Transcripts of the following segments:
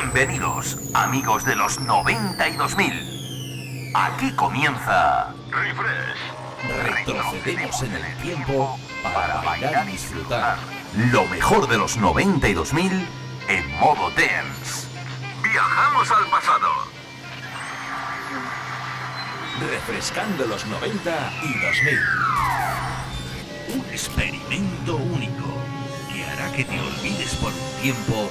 Bienvenidos, amigos de los 90 y 2000. Aquí comienza Refresh. Retrocedemos en el tiempo para bailar y disfrutar lo mejor de los 90 y 2000 en modo dance. Viajamos al pasado. Refrescando los 90 y 2000. Un experimento único que hará que te olvides por un tiempo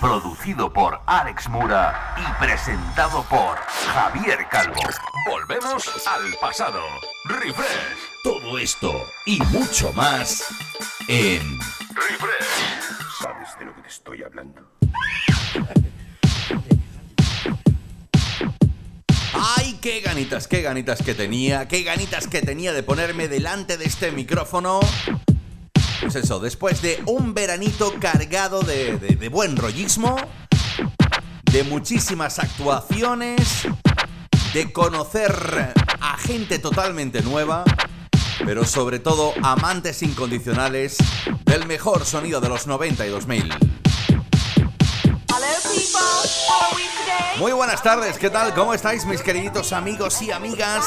producido por Alex Mura y presentado por Javier Calvo. Volvemos al pasado. Refresh. Todo esto y mucho más en Refresh. ¿Sabes de lo que te estoy hablando? ¡Ay, qué ganitas, qué ganitas que tenía! ¡Qué ganitas que tenía de ponerme delante de este micrófono! Pues eso, después de un veranito cargado de, de, buen rollismo, de muchísimas actuaciones, de conocer a gente totalmente nueva, pero sobre todo amantes incondicionales del mejor sonido de los 90 y 2000. Muy buenas tardes, ¿qué tal? ¿Cómo estáis mis queriditos amigos y amigas?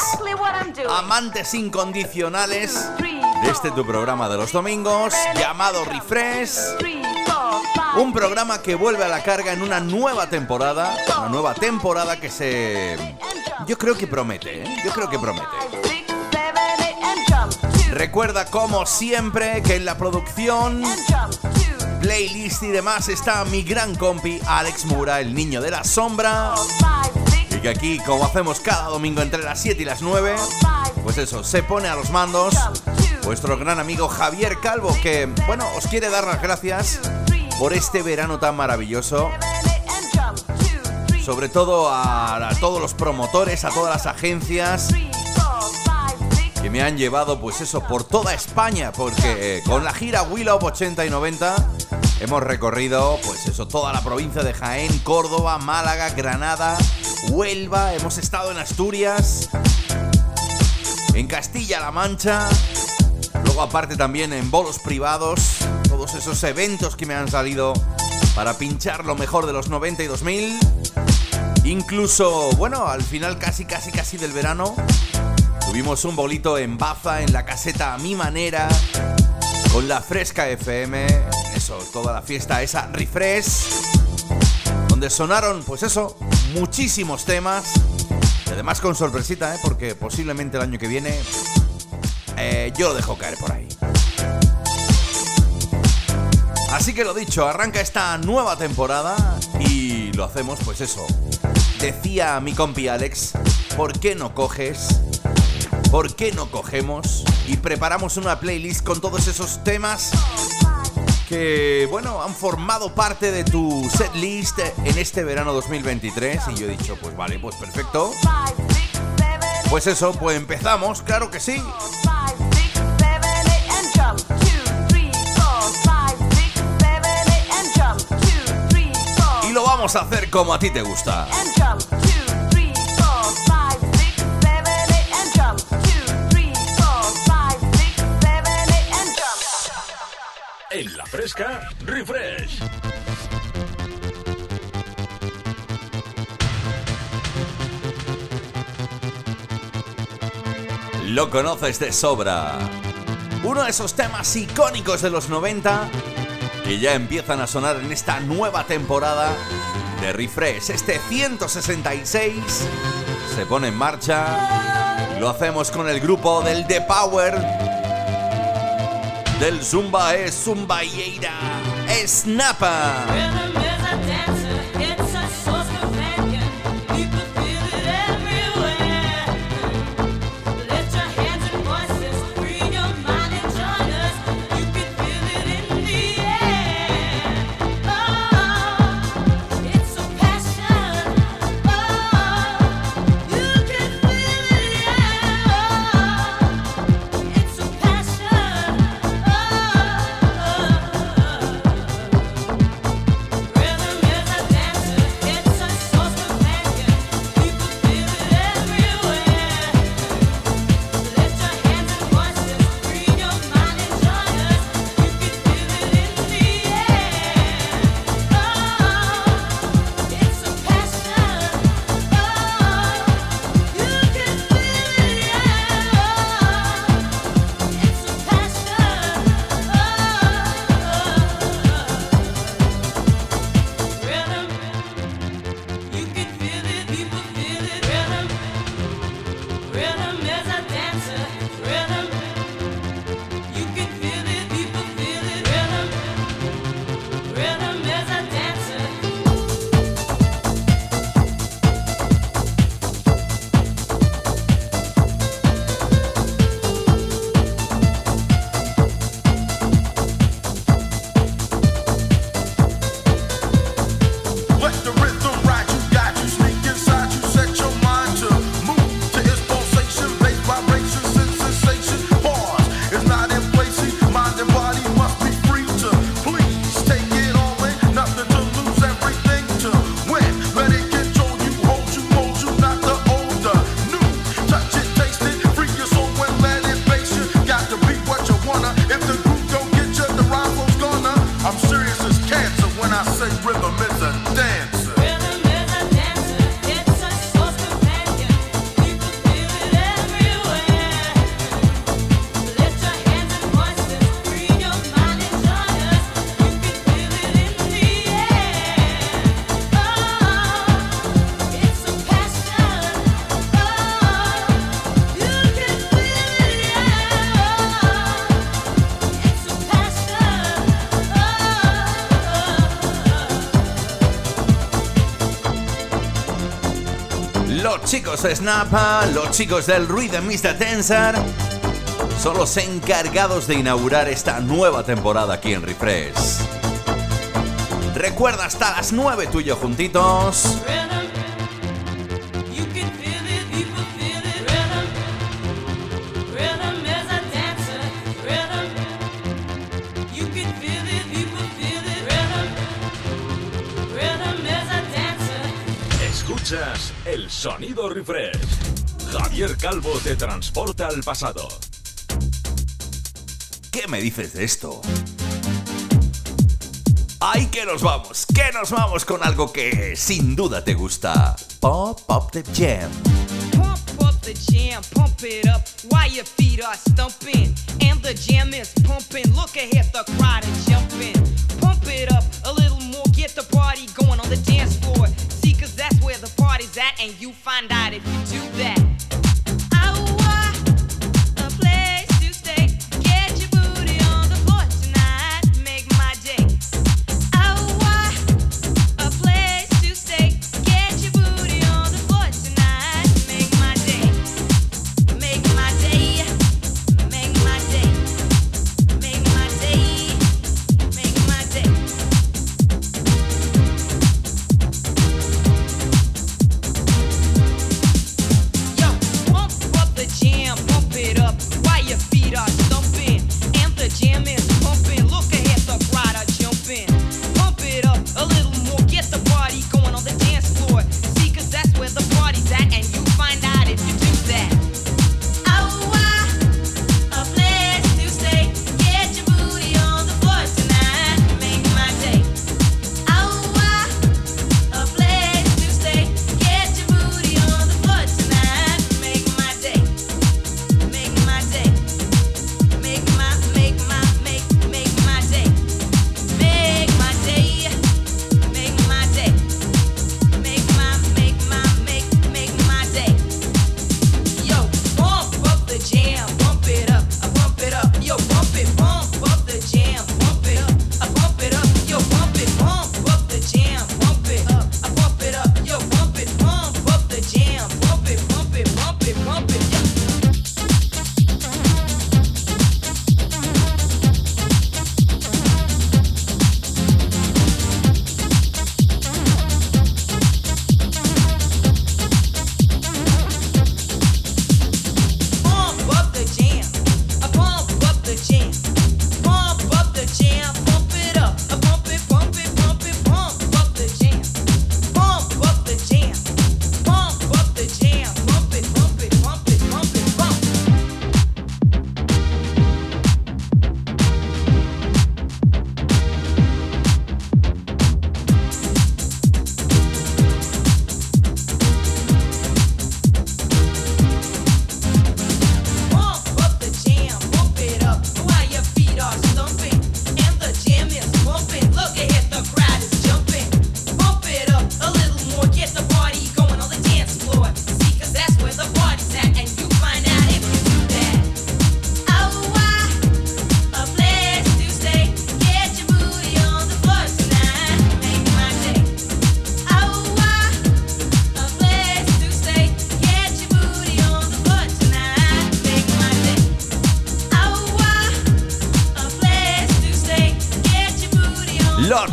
Amantes incondicionales de este tu programa de los domingos llamado Refresh. Un programa que vuelve a la carga en una nueva temporada, una nueva temporada que se yo creo que promete, ¿eh? yo creo que promete. Recuerda como siempre que en la producción playlist y demás está mi gran compi Alex Mura, el niño de la sombra. Y que aquí, como hacemos cada domingo entre las 7 y las 9, pues eso, se pone a los mandos vuestro gran amigo Javier Calvo, que, bueno, os quiere dar las gracias por este verano tan maravilloso. Sobre todo a, a todos los promotores, a todas las agencias que me han llevado, pues eso, por toda España, porque eh, con la gira Willow 80 y 90 hemos recorrido, pues eso, toda la provincia de Jaén, Córdoba, Málaga, Granada, Huelva, hemos estado en Asturias, en Castilla-La Mancha, luego aparte también en bolos privados, todos esos eventos que me han salido para pinchar lo mejor de los 90 y 2000. Incluso, bueno, al final casi, casi, casi del verano, Tuvimos un bolito en Baza, en la caseta a mi manera, con la Fresca FM, eso, toda la fiesta esa refresh, donde sonaron, pues eso, muchísimos temas, y además con sorpresita, ¿eh? porque posiblemente el año que viene eh, yo lo dejo caer por ahí. Así que lo dicho, arranca esta nueva temporada y lo hacemos, pues eso. Decía mi compi Alex, ¿por qué no coges ¿por qué no cogemos y preparamos una playlist con todos esos temas que, bueno, han formado parte de tu setlist en este verano 2023? Y yo he dicho, pues vale, pues perfecto. Pues eso, pues empezamos, claro que sí. Y lo vamos a hacer como a ti te gusta. Fresca, refresh. Lo conoces de sobra. Uno de esos temas icónicos de los 90 que ya empiezan a sonar en esta nueva temporada de Refresh. Este 166 se pone en marcha. Lo hacemos con el grupo del The Power del Zumba es Zumbayeira. Snappa. It's chicos de Snappa, los chicos del Rhythm Mr. Tensor son los encargados de inaugurar esta nueva temporada aquí en Refresh. Recuerda hasta las 9 tuyo juntitos. Sonido refresh. Javier Calvo te transporta al pasado. ¿Qué me dices de esto? ¡Ay, que nos vamos! ¡Que nos vamos con algo que sin duda te gusta! Pop Up the Jam. Pump up the jam, pump it up while your feet are stumping. And the jam is pumping. Look ahead, the crowd is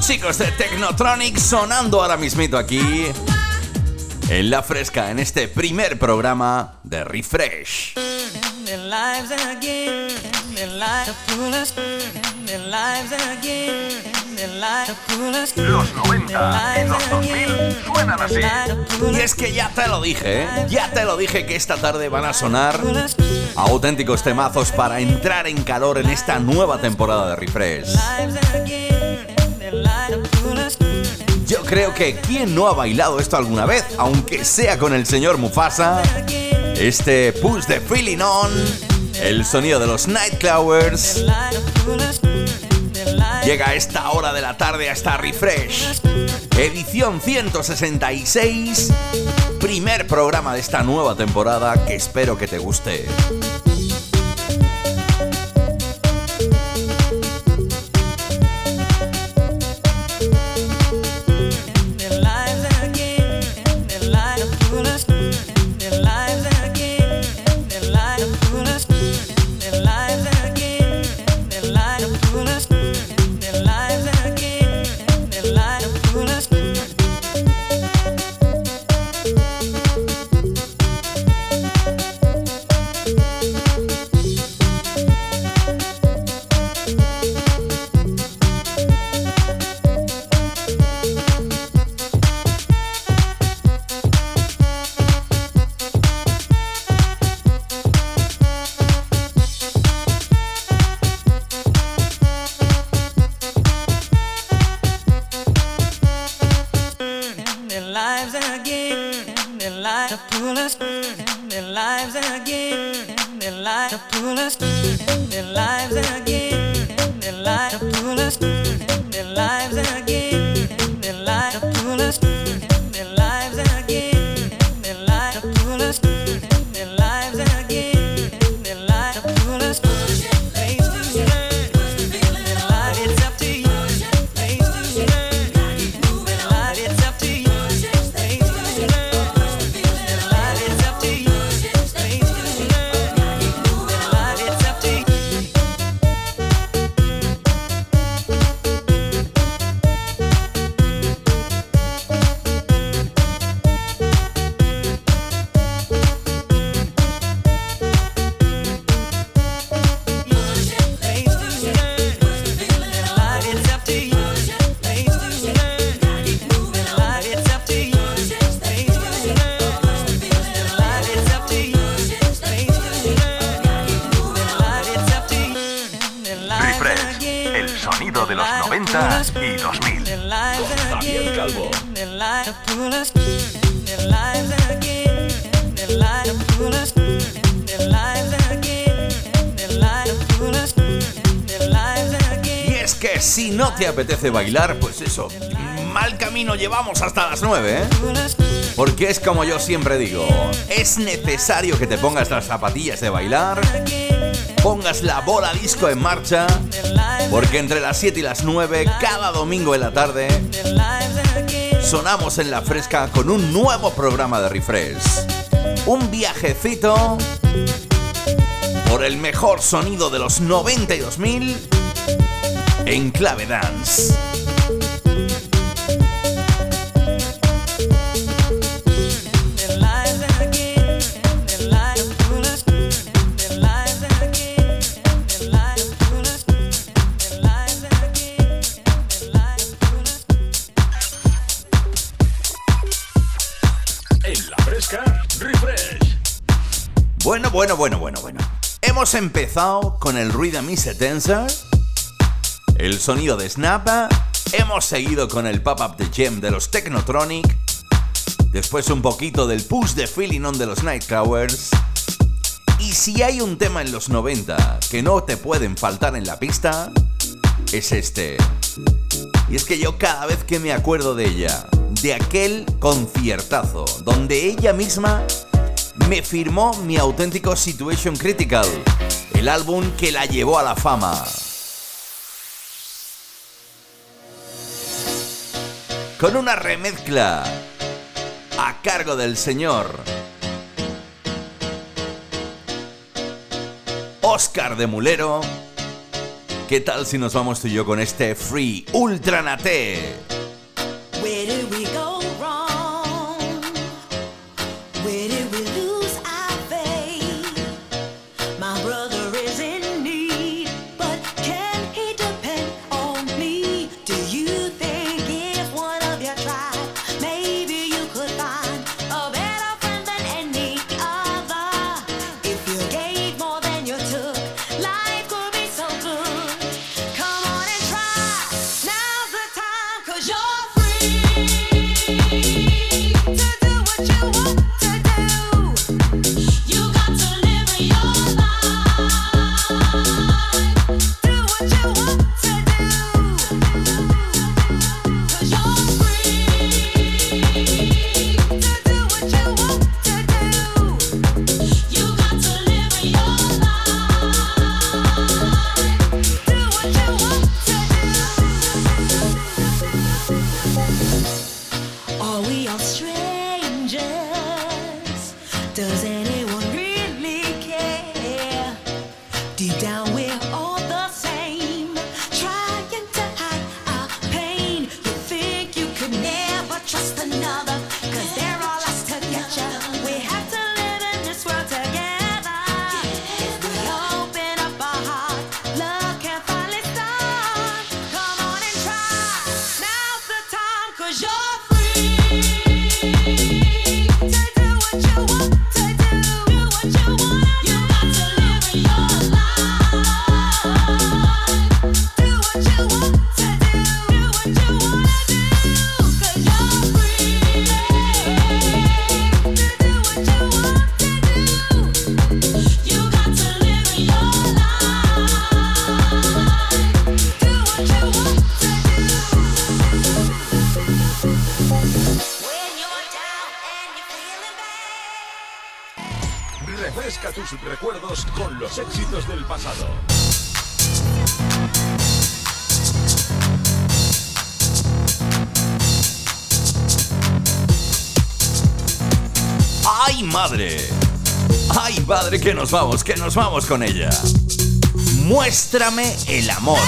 chicos de Technotronic sonando ahora mismito aquí en la fresca en este primer programa de Refresh. Los 90 y los 2000 suenan así. Y es que ya te lo dije, ¿eh? ya te lo dije que esta tarde van a sonar auténticos temazos para entrar en calor en esta nueva temporada de Refresh. Creo que quien no ha bailado esto alguna vez, aunque sea con el señor Mufasa, este push de Feeling On, el sonido de los Nightclowers, llega a esta hora de la tarde hasta Refresh, edición 166, primer programa de esta nueva temporada que espero que te guste. Apetece bailar, pues eso, mal camino llevamos hasta las 9, ¿eh? Porque es como yo siempre digo, es necesario que te pongas las zapatillas de bailar, pongas la bola disco en marcha, porque entre las 7 y las 9, cada domingo en la tarde, sonamos en la fresca con un nuevo programa de refresh. Un viajecito por el mejor sonido de los 92.000 en clave dance. En la fresca, refresh. Bueno, bueno, bueno, bueno, bueno. Hemos empezado con el Rhythm is a Dancer, el sonido de Snappa, hemos seguido con el Pop-Up de Gem de los Technotronic, después un poquito del Push the Feeling on de los Nightcrawlers. Y si hay un tema en los 90 que no te pueden faltar en la pista, es este. Y es que yo cada vez que me acuerdo de ella, de aquel conciertazo, donde ella misma me firmó mi auténtico Situation Critical, el álbum que la llevó a la fama. Con una remezcla a cargo del señor Oscar de Mulero. ¿Qué tal si nos vamos tú y yo con este Free Ultra ¡Ay, madre, que nos vamos, que nos vamos con ella! Muéstrame el amor.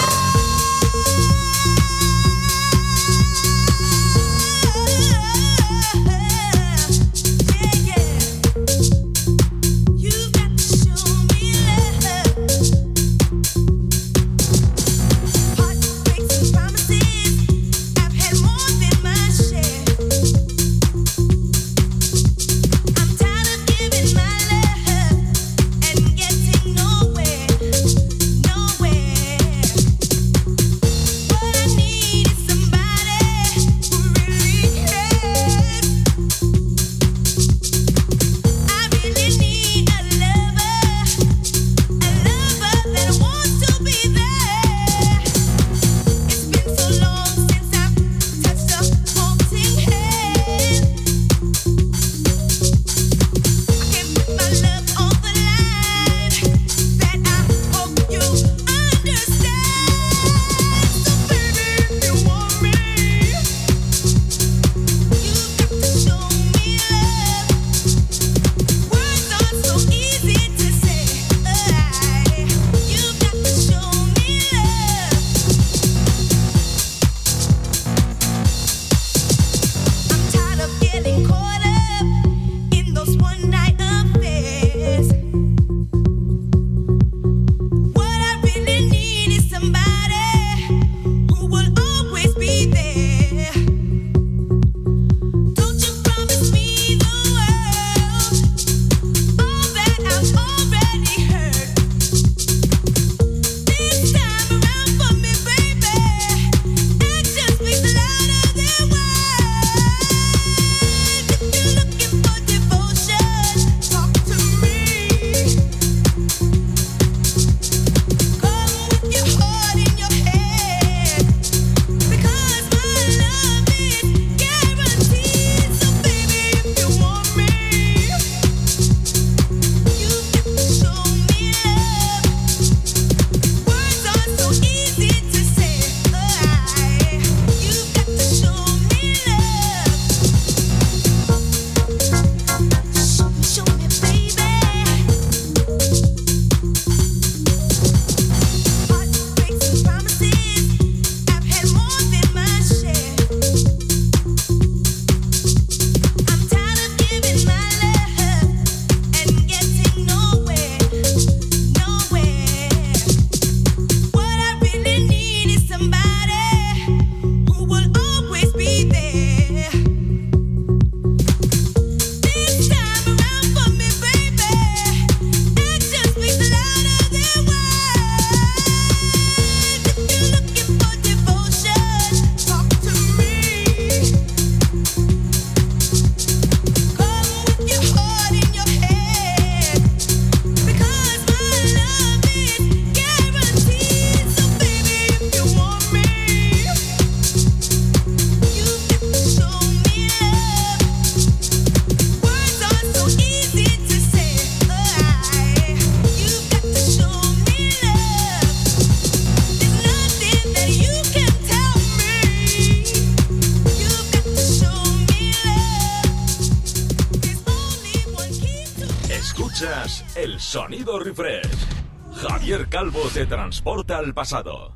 Transporta al pasado.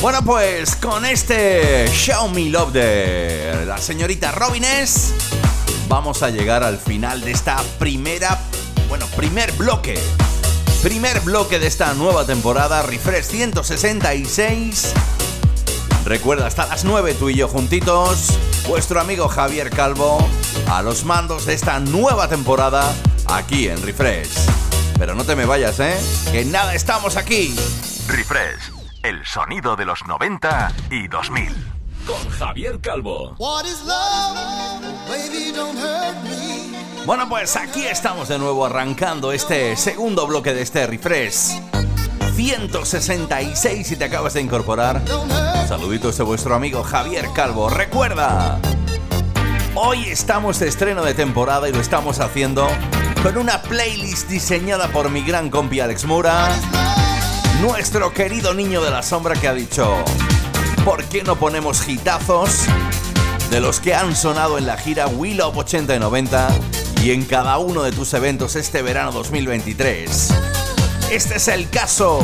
Bueno, pues con este Show Me Love de la señorita Robines, vamos a llegar al final de esta primera, bueno, primer bloque. Primer bloque de esta nueva temporada, Refresh 166. Recuerda, hasta las 9 tú y yo juntitos, vuestro amigo Javier Calvo, a los mandos de esta nueva temporada, aquí en Refresh. Pero no te me vayas, ¿eh? Que nada, estamos aquí. Refresh, el sonido de los 90 y 2000. Con Javier Calvo. Bueno, pues aquí estamos de nuevo arrancando este segundo bloque de este refresh. 166 si te acabas de incorporar. Saluditos de vuestro amigo Javier Calvo. Recuerda, Hoy estamos de estreno de temporada y lo estamos haciendo con una playlist diseñada por mi gran compi Alex Mura, nuestro querido niño de la sombra que ha dicho, ¿por qué no ponemos hitazos de los que han sonado en la gira Will of 80 y 90 y en cada uno de tus eventos este verano 2023? Este es el caso.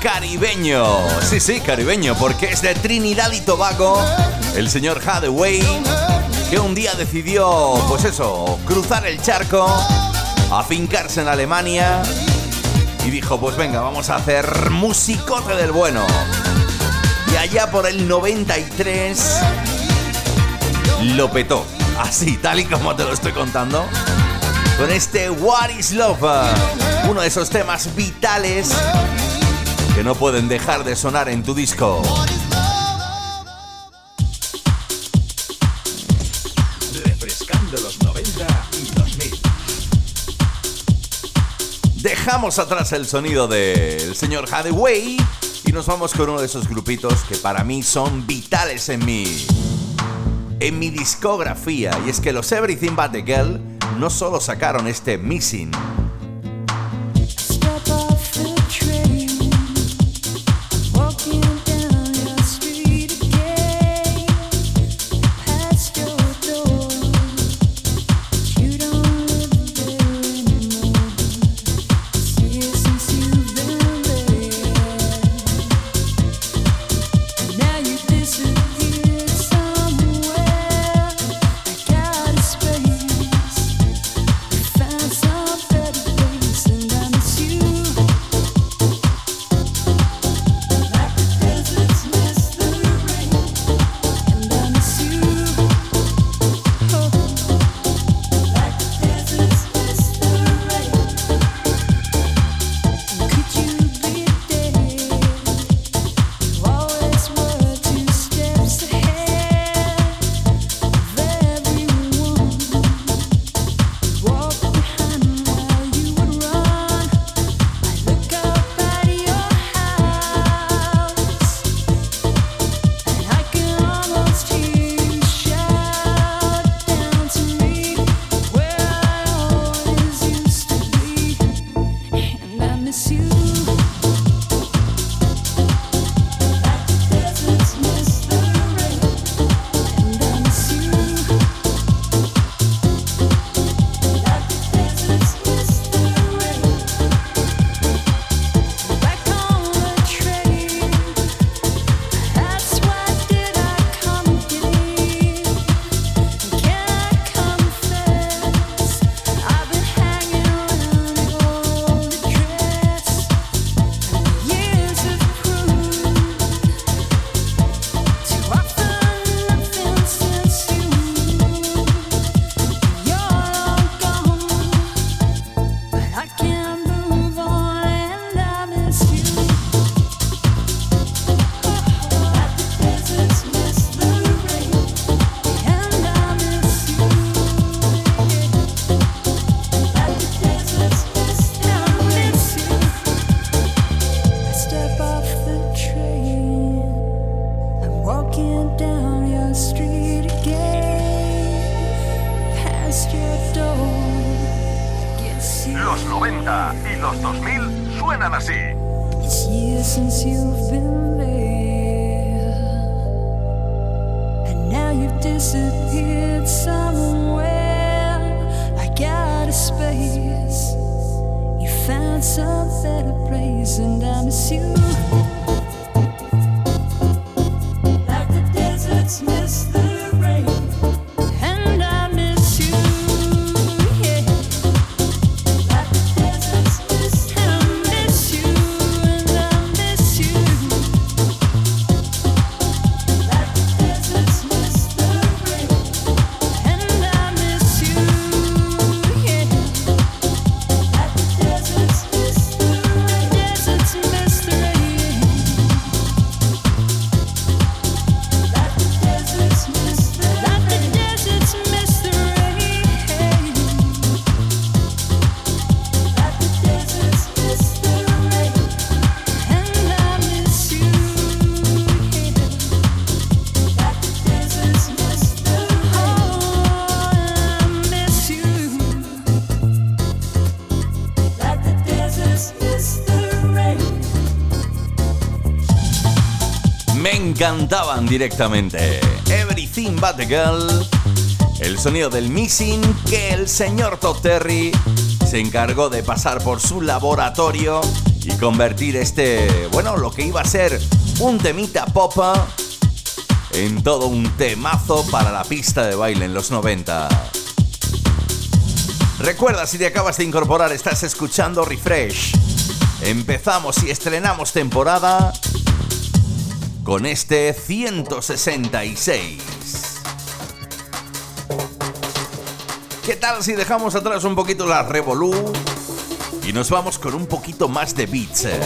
Caribeño. Sí, sí, caribeño, porque es de Trinidad y Tobago, el señor Hathaway, que un día decidió, pues eso, cruzar el charco, afincarse en Alemania y dijo, pues venga, vamos a hacer musicote del bueno. Y allá por el 93 lo petó, así, tal y como te lo estoy contando, con este What is Love, uno de esos temas vitales que no pueden dejar de sonar en tu disco. Refrescando los 90 y 2000. Dejamos atrás el sonido del señor Hathaway y nos vamos con uno de esos grupitos que para mí son vitales en mi en mi discografía y es que los Everything But the Girl no solo sacaron este Missing Me encantaban directamente. Everything But the Girl. El sonido del missing que el señor Todd Terry se encargó de pasar por su laboratorio y convertir este, bueno, lo que iba a ser un temita popa en todo un temazo para la pista de baile en los 90. Recuerda, si te acabas de incorporar, estás escuchando Refresh. Empezamos y estrenamos temporada con este 166. ¿Qué tal si dejamos atrás un poquito la Revolú y nos vamos con un poquito más de beats? eh?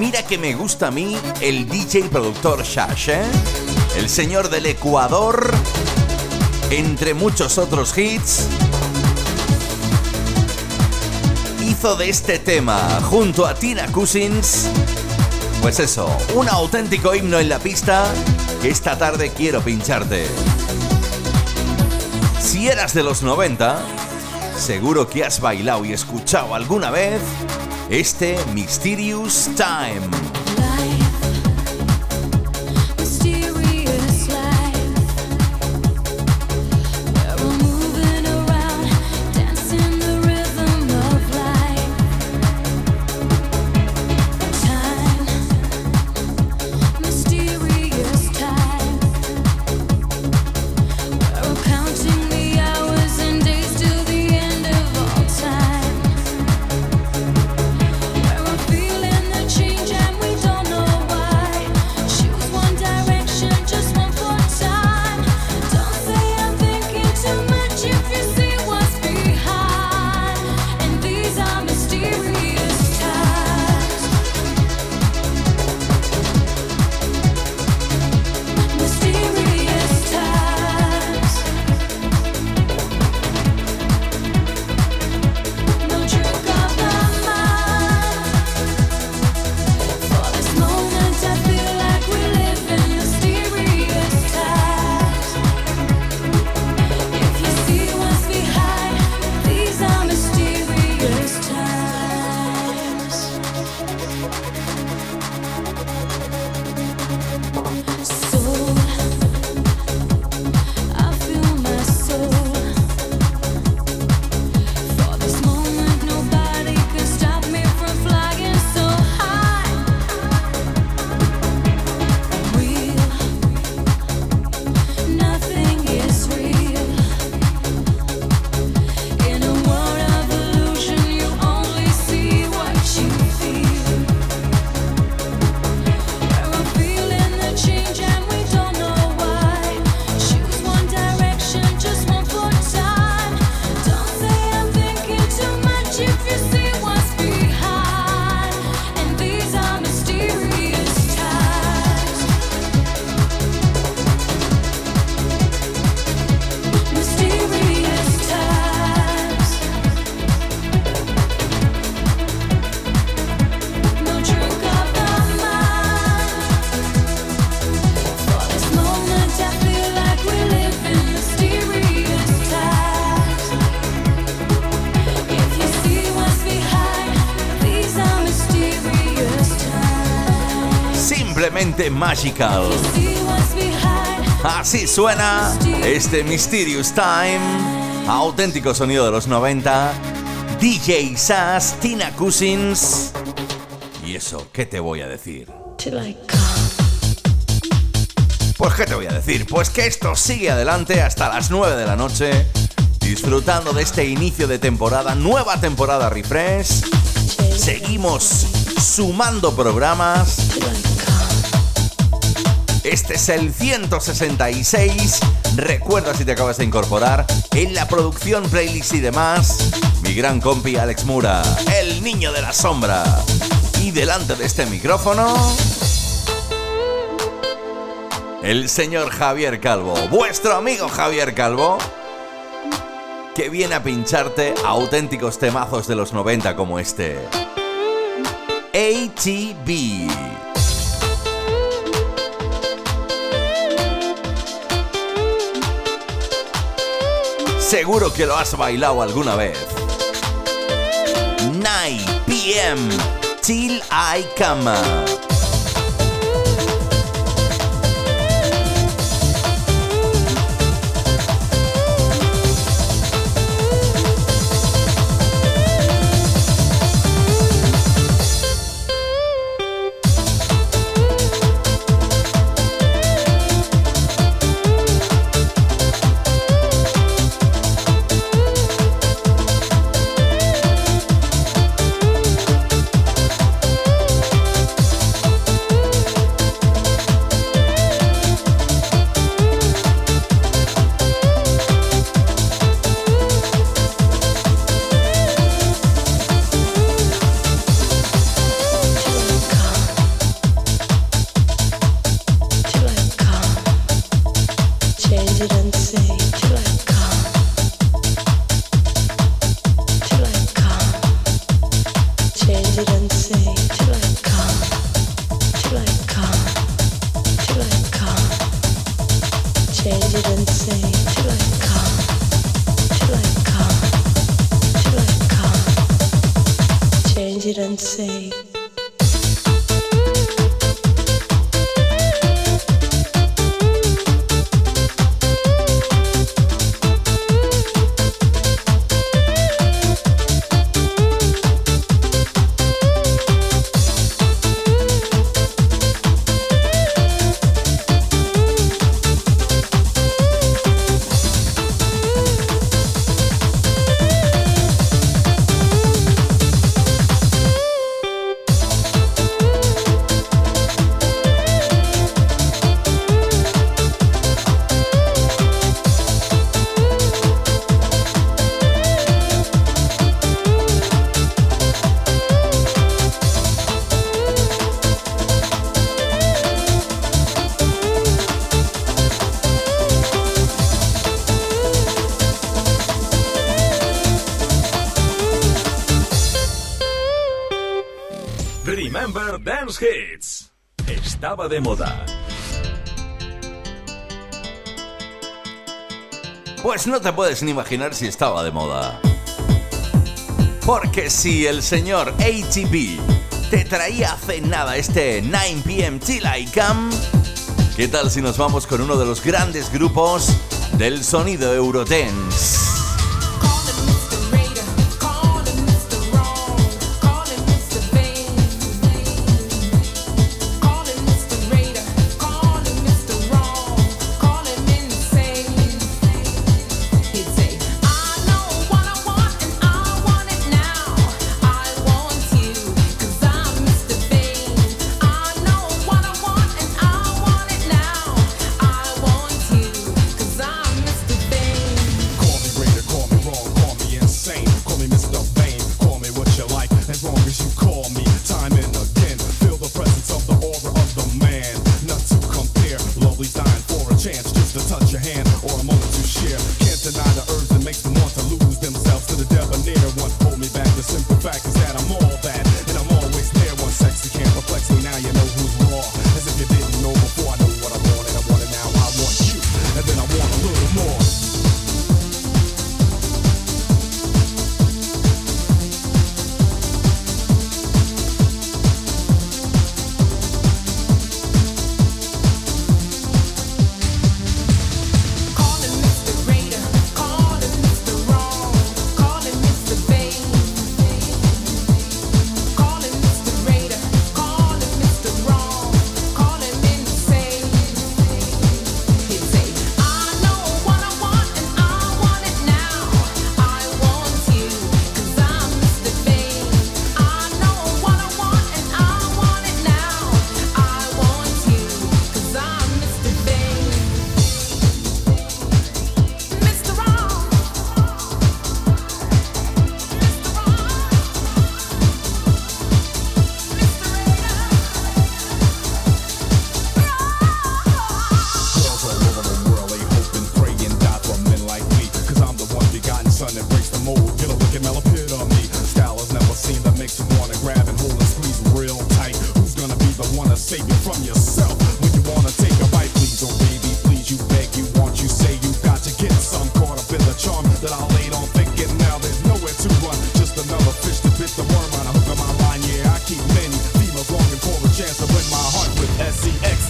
Mira que me gusta a mí el DJ productor Shash, ¿eh? el señor del Ecuador, entre muchos otros hits. Hizo de este tema, junto a Tina Cousins, pues eso, un auténtico himno en la pista que esta tarde quiero pincharte. Si eras de los 90, seguro que has bailado y escuchado alguna vez este Mysterious Time. Simplemente magical. Así suena este Mysterious Time, auténtico sonido de los 90, DJ Sass, Tina Cousins. Y eso, ¿qué te voy a decir? Pues ¿qué te voy a decir? Pues que esto sigue adelante hasta las 9 de la noche, disfrutando de este inicio de temporada, nueva temporada refresh. Seguimos sumando programas este es el 166. Recuerda si te acabas de incorporar en la producción, playlist y demás. Mi gran compi Alex Mura, el niño de la sombra. Y delante de este micrófono, el señor Javier Calvo, vuestro amigo Javier Calvo, que viene a pincharte auténticos temazos de los 90 como este. ATB. Seguro que lo has bailado alguna vez. 9 p.m. Till I come. De moda. Pues no te puedes ni imaginar si estaba de moda. Porque si el señor ATB te traía hace nada este 9 pm Till I Come, ¿qué tal si nos vamos con uno de los grandes grupos del sonido Eurodance?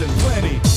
And plenty.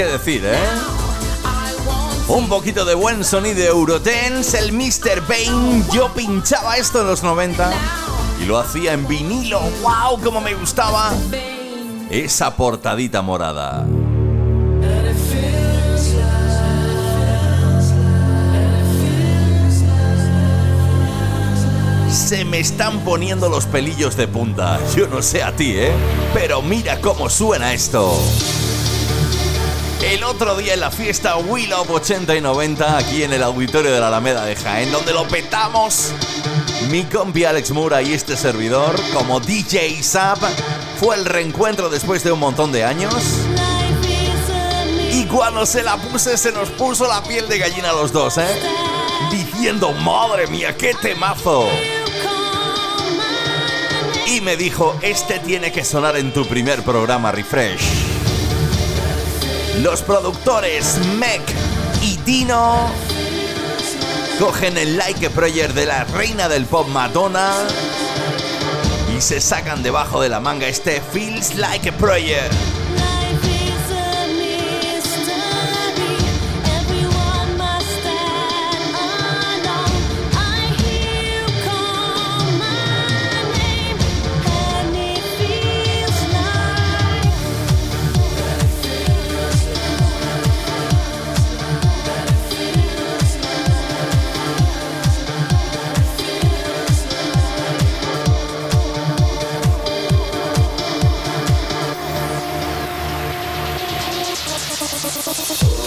Que decir, eh? Un poquito de buen sonido Eurotense, el Mr. Bane. Yo pinchaba esto en los 90 y lo hacía en vinilo. ¡Wow! ¡Cómo me gustaba! Esa portadita morada. Se me están poniendo los pelillos de punta. Yo no sé a ti, ¿eh? Pero mira cómo suena esto. El otro día en la fiesta Will of 80 y 90 aquí en el auditorio de la Alameda de Jaén, donde lo petamos. Mi compi Alex Mura y este servidor, como DJ Zap, fue el reencuentro después de un montón de años. Y cuando se la puse, se nos puso la piel de gallina a los dos, ¿eh? Diciendo, madre mía, qué temazo. Y me dijo, este tiene que sonar en tu primer programa Refresh. Los productores Meg y Dino cogen el Like Prayer de la reina del pop Madonna y se sacan debajo de la manga este Feels Like a Prayer. Thank you.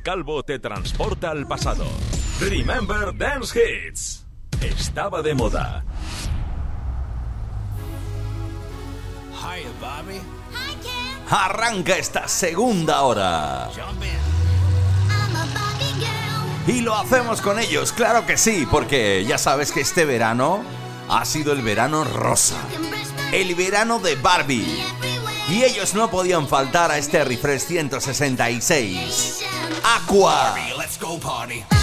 Javier Calvo te transporta al pasado. Remember Dance Hits. Estaba de moda. Hiya, Bobby. Hi, Ken. Arranca esta segunda hora. Jump in. I'm a Barbie girl. Y lo hacemos con ellos, claro que sí, porque ya sabes que este verano ha sido el verano rosa. El verano de Barbie. Y ellos no podían faltar a este refresh 166. Aqua. Let's go party.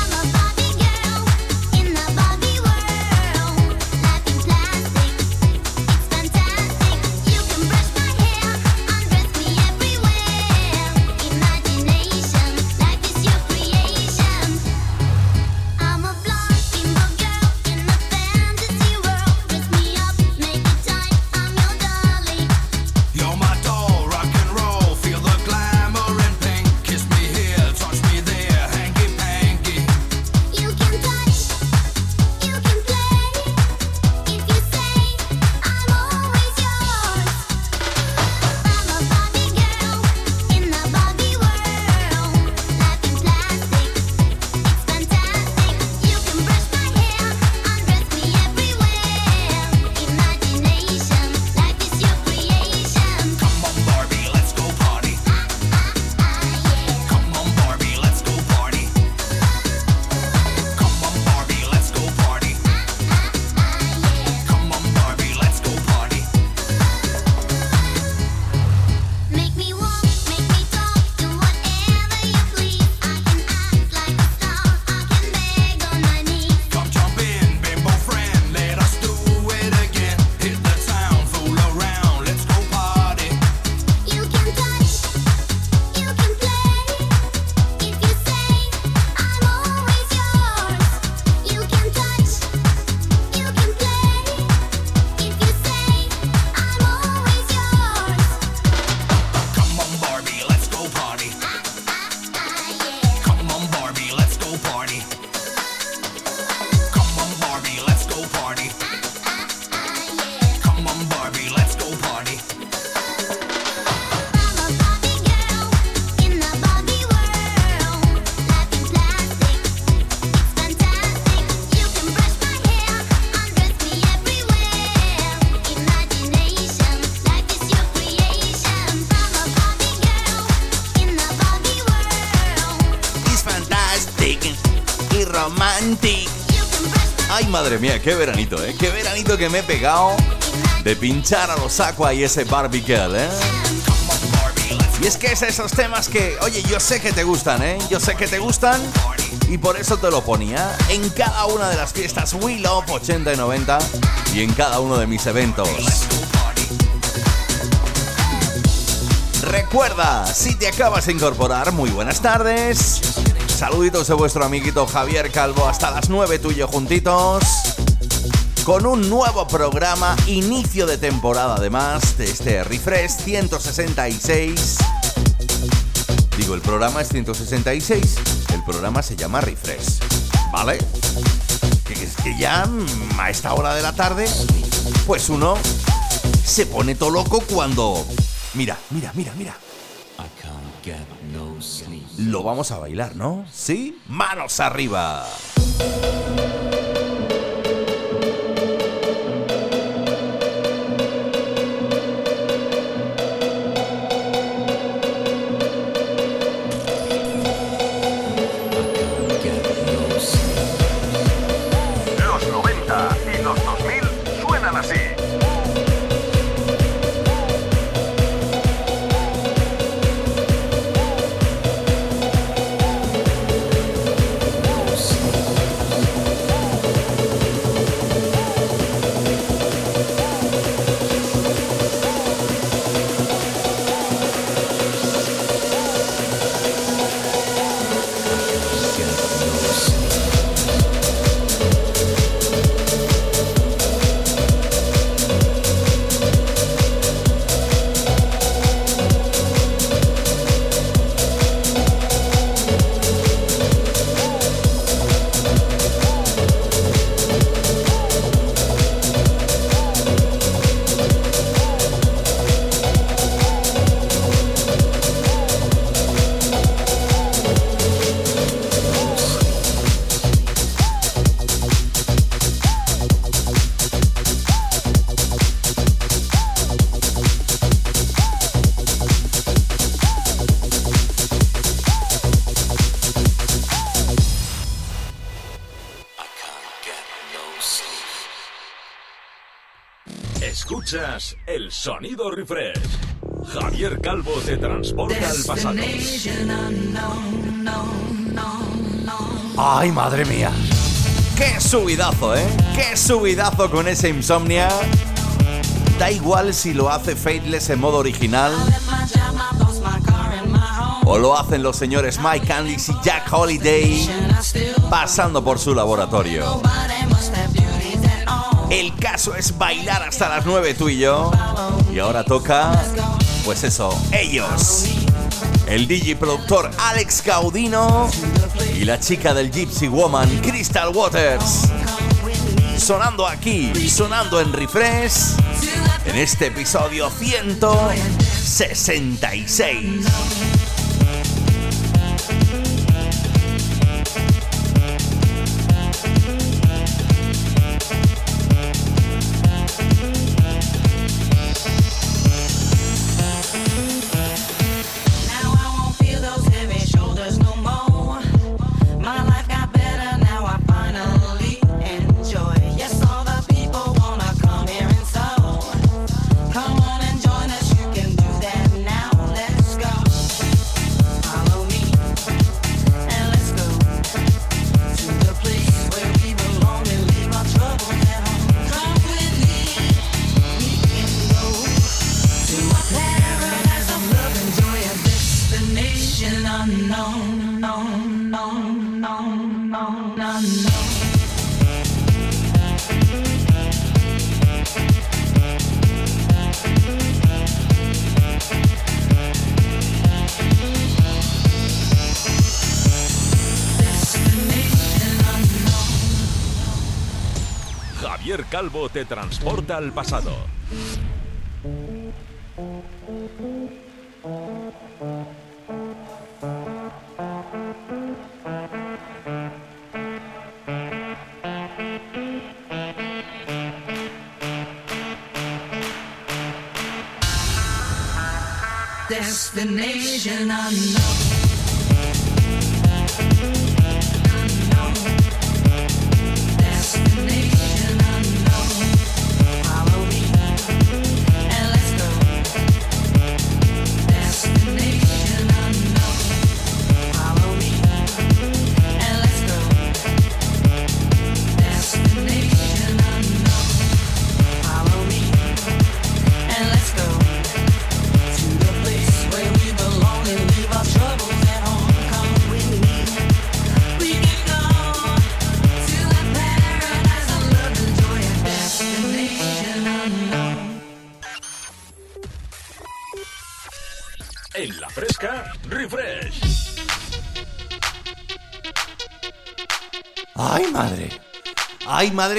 Madre mía, qué veranito, ¿eh? Qué veranito que me he pegado de pinchar a los Aqua y ese Barbie Girl, ¿eh? Y es que es esos temas que, oye, yo sé que te gustan, ¿eh? Yo sé que te gustan y por eso te lo ponía en cada una de las fiestas We Love 80 y 90 y en cada uno de mis eventos. Recuerda, si te acabas de incorporar, muy buenas tardes. Saluditos de vuestro amiguito Javier Calvo hasta las 9 tuyo juntitos. Con un nuevo programa, inicio de temporada además de este Refresh 166. Digo, el programa es 166, el programa se llama Refresh, ¿vale? Que que ya a esta hora de la tarde, pues uno se pone todo loco cuando... Mira, mira, mira, mira. Lo vamos a bailar, ¿no? ¿Sí? ¡Manos arriba! Sonido refresh. Javier Calvo te transporta al pasado. Ay, madre mía. Qué subidazo, ¿eh? Qué subidazo con ese insomnia. Da igual si lo hace Faithless en modo original o lo hacen los señores Mike Candice y Jack Holiday pasando por su laboratorio. El caso es bailar hasta las 9 tú y yo. Y ahora toca, pues eso, ellos. El DJ productor Alex Gaudino y la chica del Gypsy Woman, Crystal Waters. Sonando aquí, sonando en Refresh, en este episodio 166. Te transporta al pasado. Destination unknown.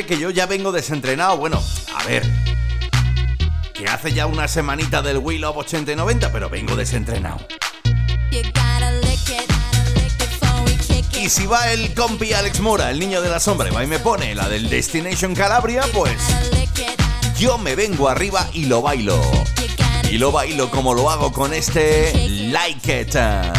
Que yo ya vengo desentrenado. Bueno, a ver. Que hace ya una semanita del Wheel of 80 y 90, pero vengo desentrenado. Y si va el compi Alex Mora, el niño de la sombra, y va y me pone la del Destination Calabria, pues yo me vengo arriba y lo bailo. Y lo bailo como lo hago con este Like It.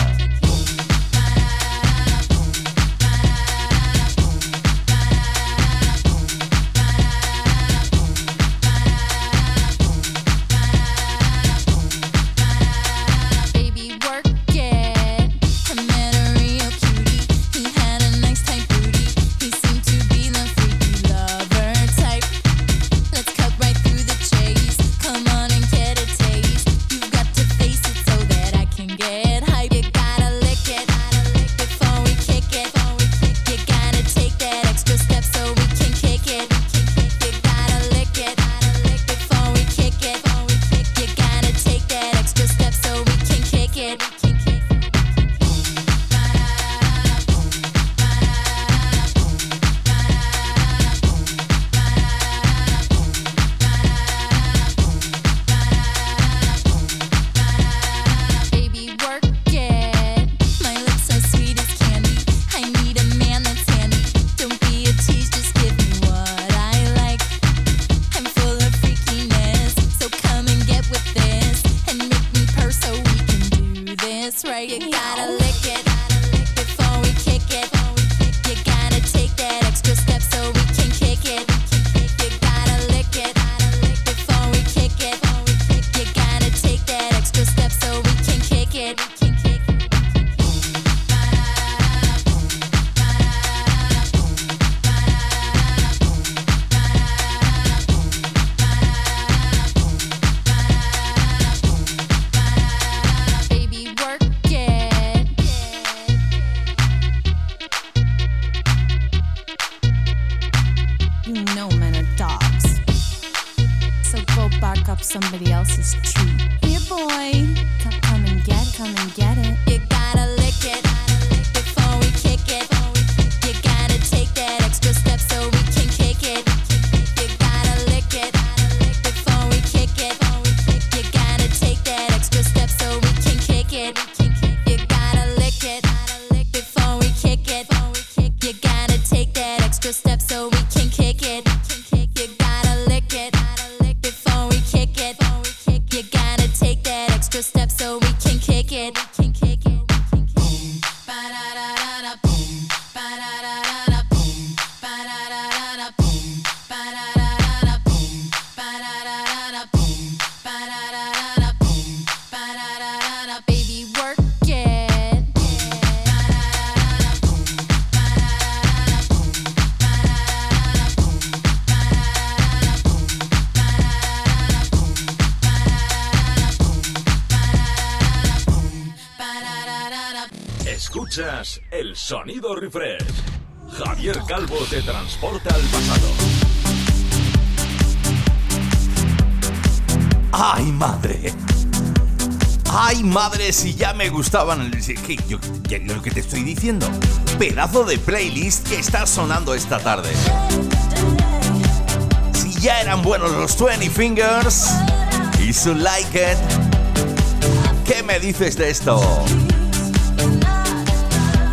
Escuchas el sonido refresh. Javier Calvo te transporta al pasado. ¡Ay, madre! ¡Ay, madre! Si ya me gustaban. que yo- ya lo que te estoy diciendo. Pedazo de playlist que está sonando esta tarde. Si ya eran buenos los 20 Fingers y su Like It. ¿Qué me dices de esto?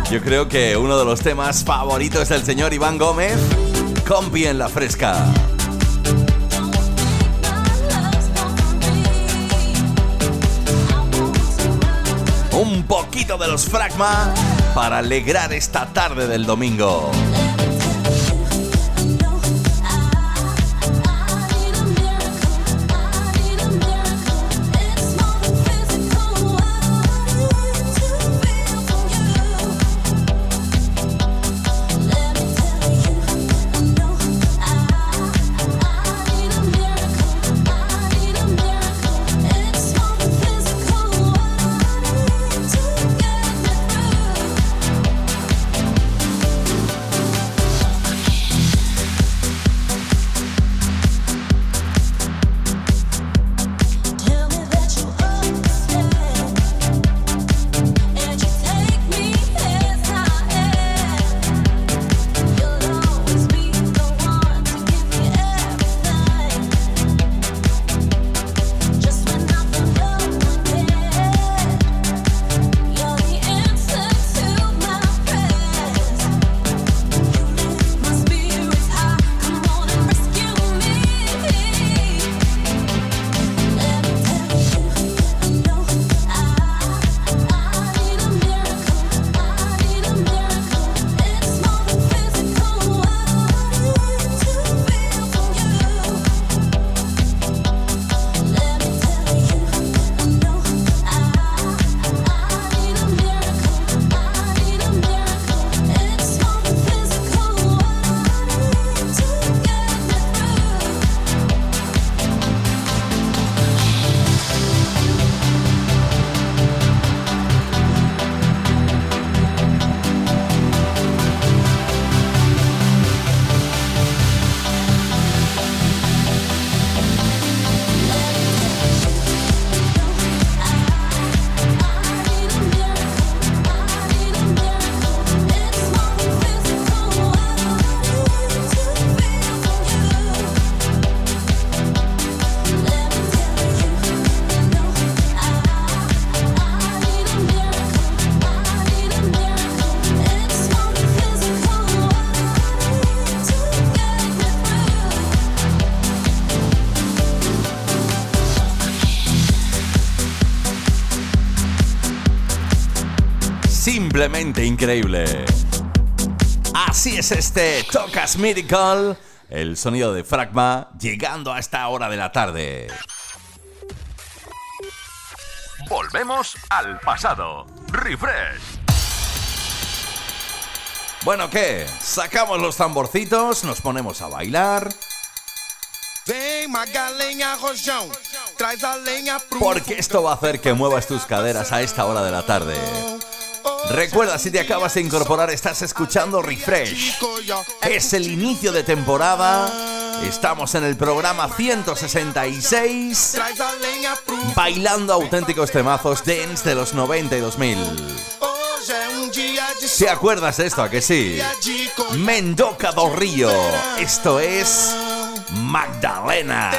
Yo creo que uno de los temas favoritos del señor Iván Gómez. Compi en la fresca. un poquito de los Fragma para alegrar esta tarde del domingo. Increíble. Así es este Tocas Miracle, el sonido de Fragma llegando a esta hora de la tarde. Volvemos al pasado. Refresh. Bueno, ¿qué? Sacamos los tamborcitos, nos ponemos a bailar, rojão, porque esto va a hacer que muevas tus caderas a esta hora de la tarde. Recuerda, si te acabas de incorporar, estás escuchando Refresh. Es el inicio de temporada Estamos en el programa 166 Traz a lenha pro bailando auténticos temazos dance de los 90 y 2000. Hoje é dia de ¿Te acuerdas de esto? ¿A que sí? Mendoca do Río. Esto es Magdalena.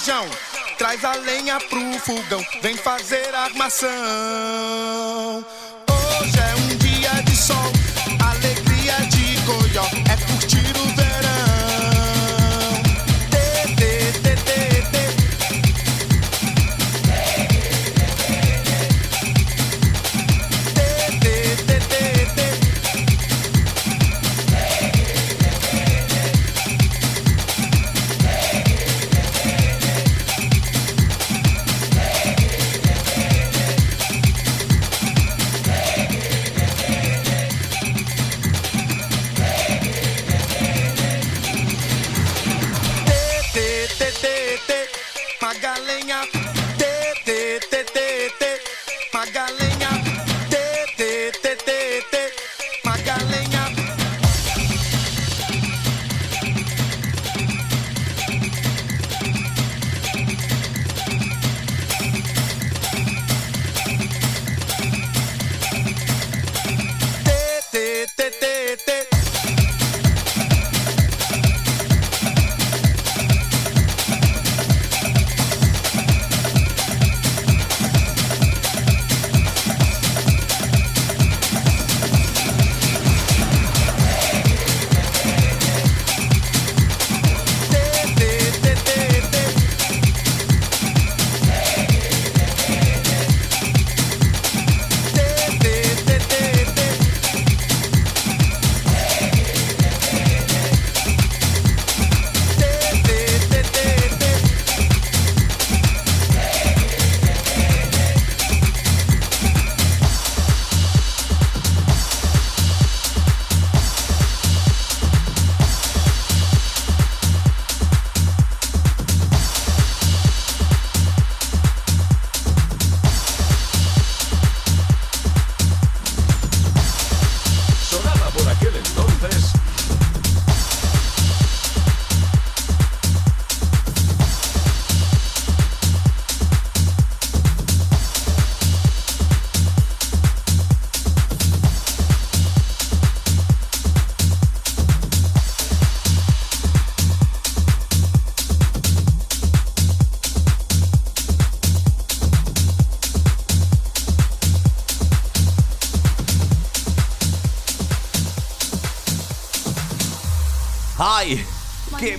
Rojão, traz a lenha pro fogão, vem fazer armação. Hoje é um dia de sol,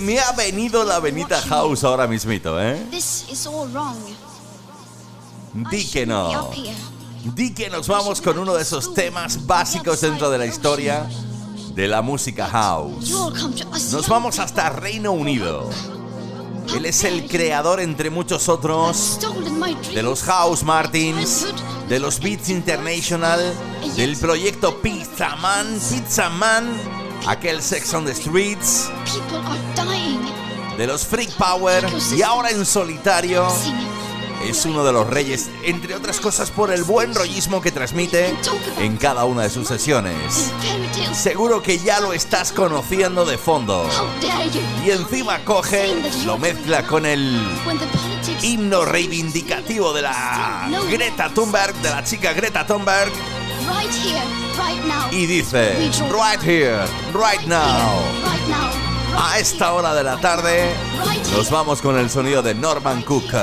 me ha venido la Benita House ahora mismito, ¿eh? Di que no. Di que nos vamos con uno de esos temas básicos dentro de la historia de la música house. Nos vamos hasta Reino Unido. Él es el creador, entre muchos otros, de los House Martins, de los Beats International, del proyecto Pizza Man, Pizza Man, aquel Sex on the Streets. De los Freak Power y ahora en solitario es uno de los reyes, entre otras cosas por el buen rollismo que transmite en cada una de sus sesiones. Seguro que ya lo estás conociendo de fondo. Y encima coge, lo mezcla con el himno reivindicativo de la Greta Thunberg, de la chica Greta Thunberg, y dice, right here, right now. A esta hora de la tarde nos vamos con el sonido de Norman Cook.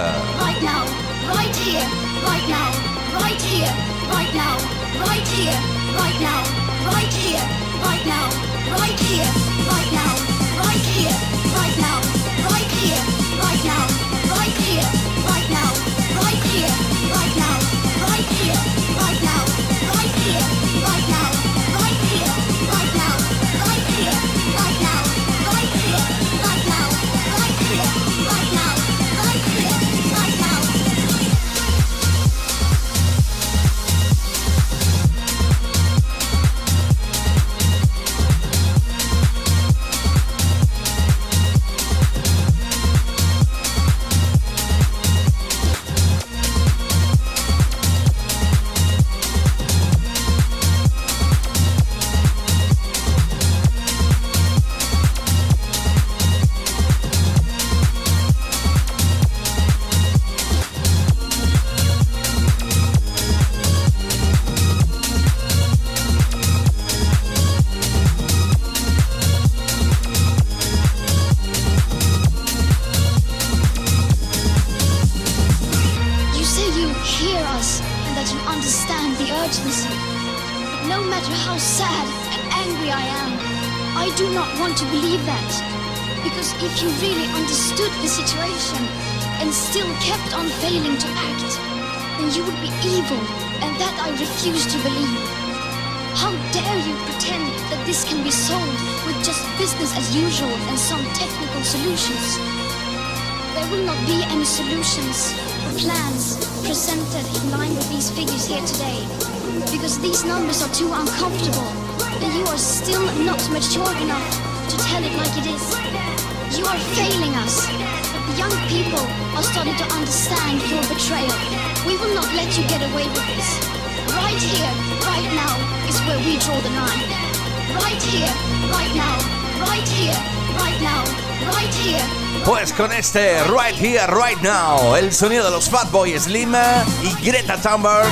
Right Right Now, el sonido de los Fatboy Slim y Greta Thunberg,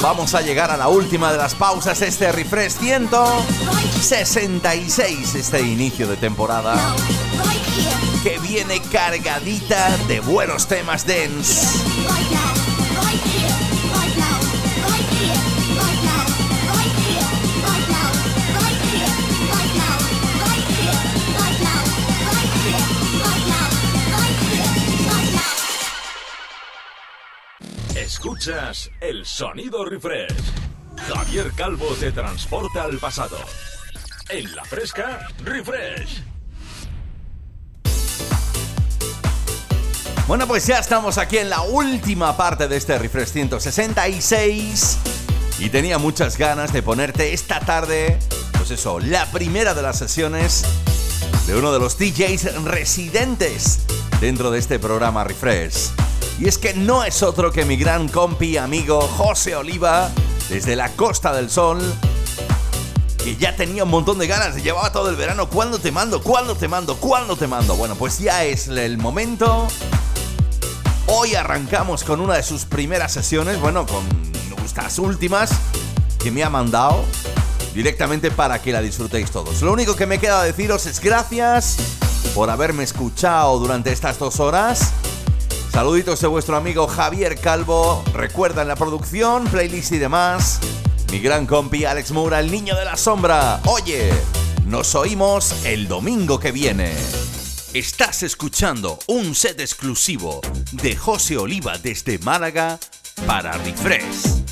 vamos a llegar a la última de las pausas, este refresh 166, este inicio de temporada, que viene cargadita de buenos temas dance. Escuchas el sonido refresh. Javier Calvo te transporta al pasado. En la fresca, refresh. Bueno, pues ya estamos aquí en la última parte de este refresh 166 y tenía muchas ganas de ponerte esta tarde, pues eso, la primera de las sesiones de uno de los DJs residentes dentro de este programa Refresh. Y es que no es otro que mi gran compi amigo José Oliva, desde la Costa del Sol, que ya tenía un montón de ganas, llevaba todo el verano, ¿cuándo te mando? ¿Cuándo te mando? ¿Cuándo te mando? Bueno, pues ya es el momento. Hoy arrancamos con una de sus primeras sesiones, bueno, con estas últimas que me ha mandado directamente para que la disfrutéis todos. Lo único que me queda deciros es gracias por haberme escuchado durante estas dos horas. Saluditos de vuestro amigo Javier Calvo. Recuerda en la producción, playlist y demás. Mi gran compi Alex Moura, el niño de la sombra. Oye, nos oímos el domingo que viene. Estás escuchando un set exclusivo de José Oliva desde Málaga para Refresh.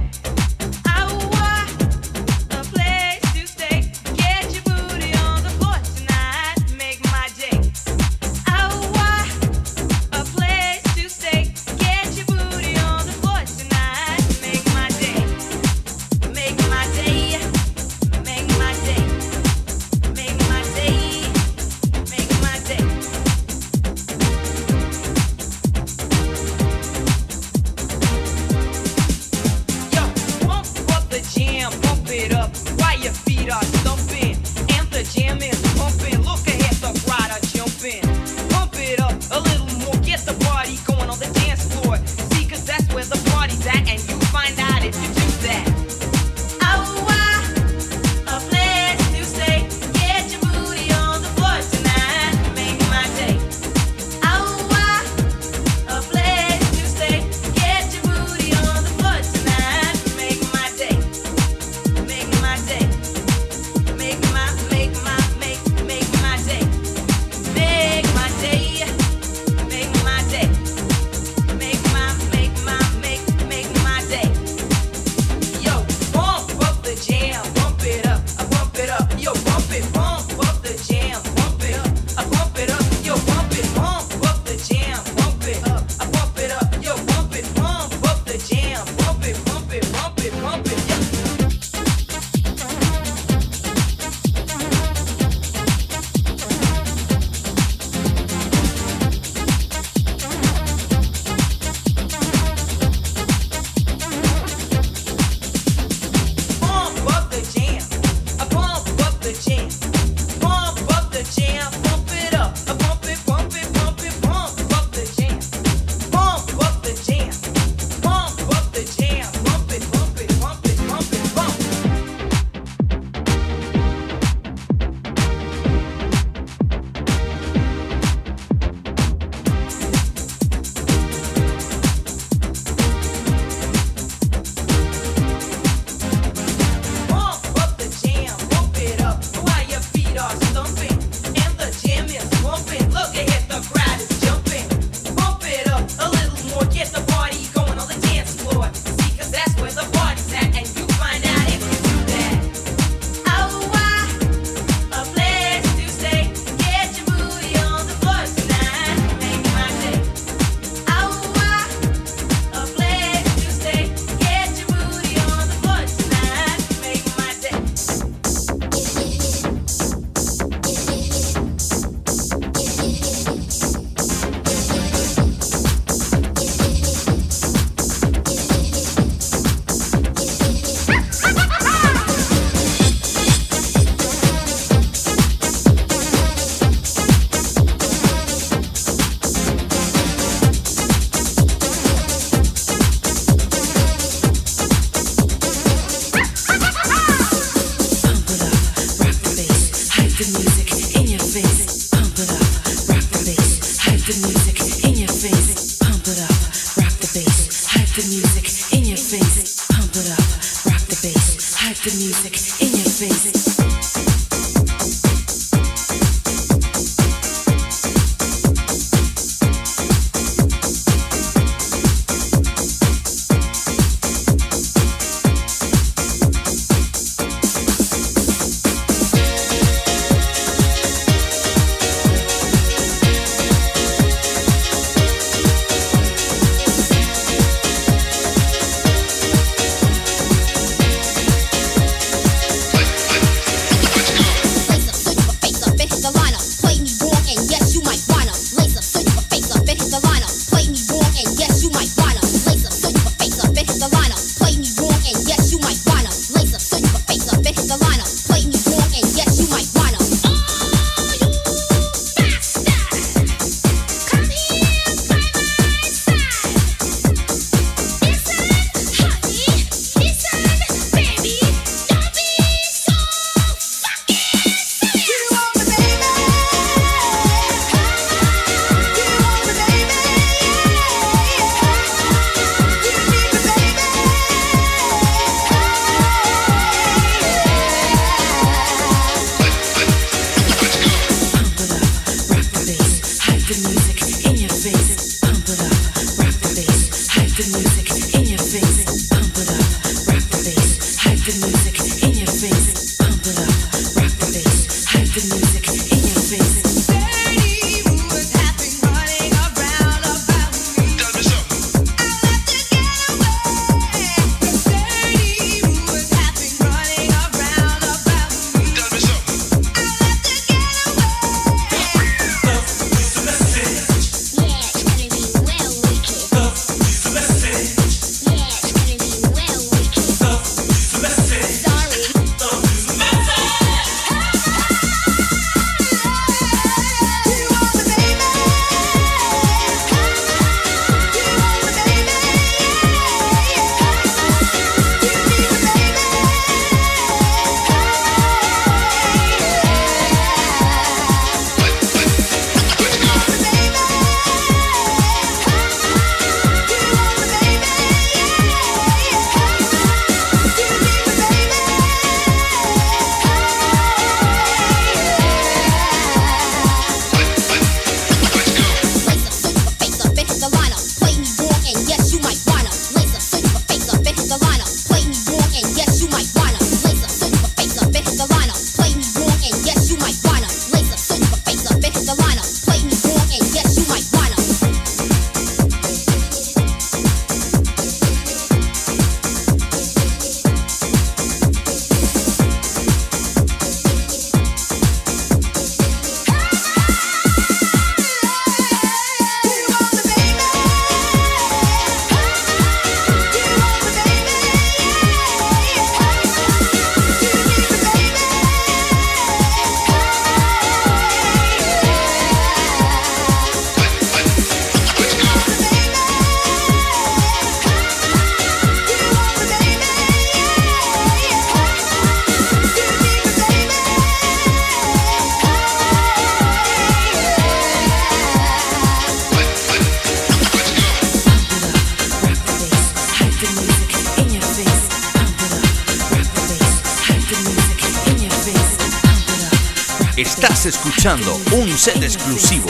un set exclusivo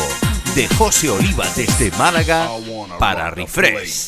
de José Oliva desde Málaga para Refresh.